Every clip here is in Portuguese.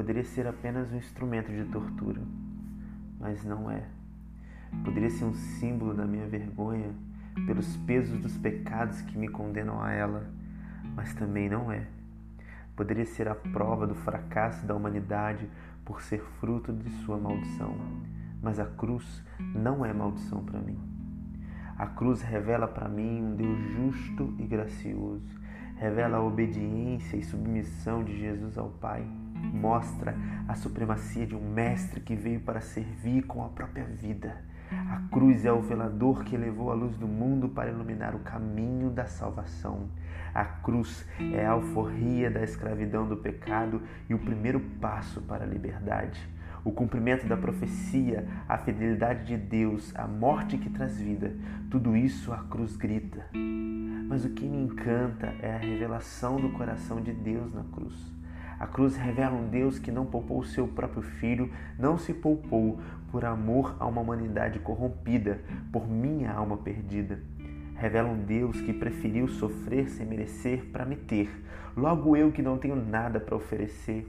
poderia ser apenas um instrumento de tortura, mas não é. Poderia ser um símbolo da minha vergonha pelos pesos dos pecados que me condenam a ela, mas também não é. Poderia ser a prova do fracasso da humanidade por ser fruto de sua maldição, mas a cruz não é maldição para mim. A cruz revela para mim um Deus justo e gracioso, revela a obediência e submissão de Jesus ao Pai, mostra a supremacia de um Mestre que veio para servir com a própria vida a cruz é o velador que levou a luz do mundo para iluminar o caminho da salvação. A cruz é a alforria da escravidão do pecado e o primeiro passo para a liberdade. O cumprimento da profecia, a fidelidade de Deus, a morte que traz vida, tudo isso a cruz grita. Mas o que me encanta é a revelação do coração de Deus na cruz. A cruz revela um Deus que não poupou o seu próprio filho, não se poupou por amor a uma humanidade corrompida, por minha alma perdida. Revela um Deus que preferiu sofrer sem merecer para me ter. Logo eu que não tenho nada para oferecer.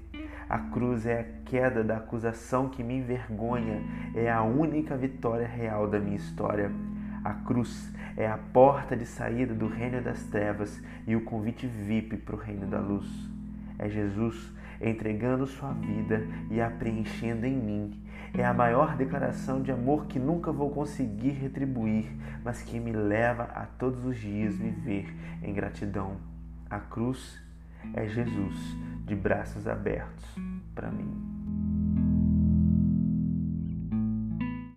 A cruz é a queda da acusação que me envergonha, é a única vitória real da minha história. A cruz é a porta de saída do reino das trevas e o convite VIP para o reino da luz é Jesus entregando sua vida e a preenchendo em mim. É a maior declaração de amor que nunca vou conseguir retribuir, mas que me leva a todos os dias viver em gratidão. A cruz é Jesus de braços abertos para mim.